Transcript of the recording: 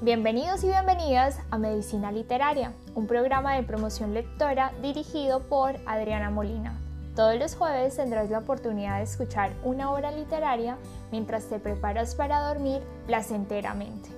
Bienvenidos y bienvenidas a Medicina Literaria, un programa de promoción lectora dirigido por Adriana Molina. Todos los jueves tendrás la oportunidad de escuchar una obra literaria mientras te preparas para dormir placenteramente.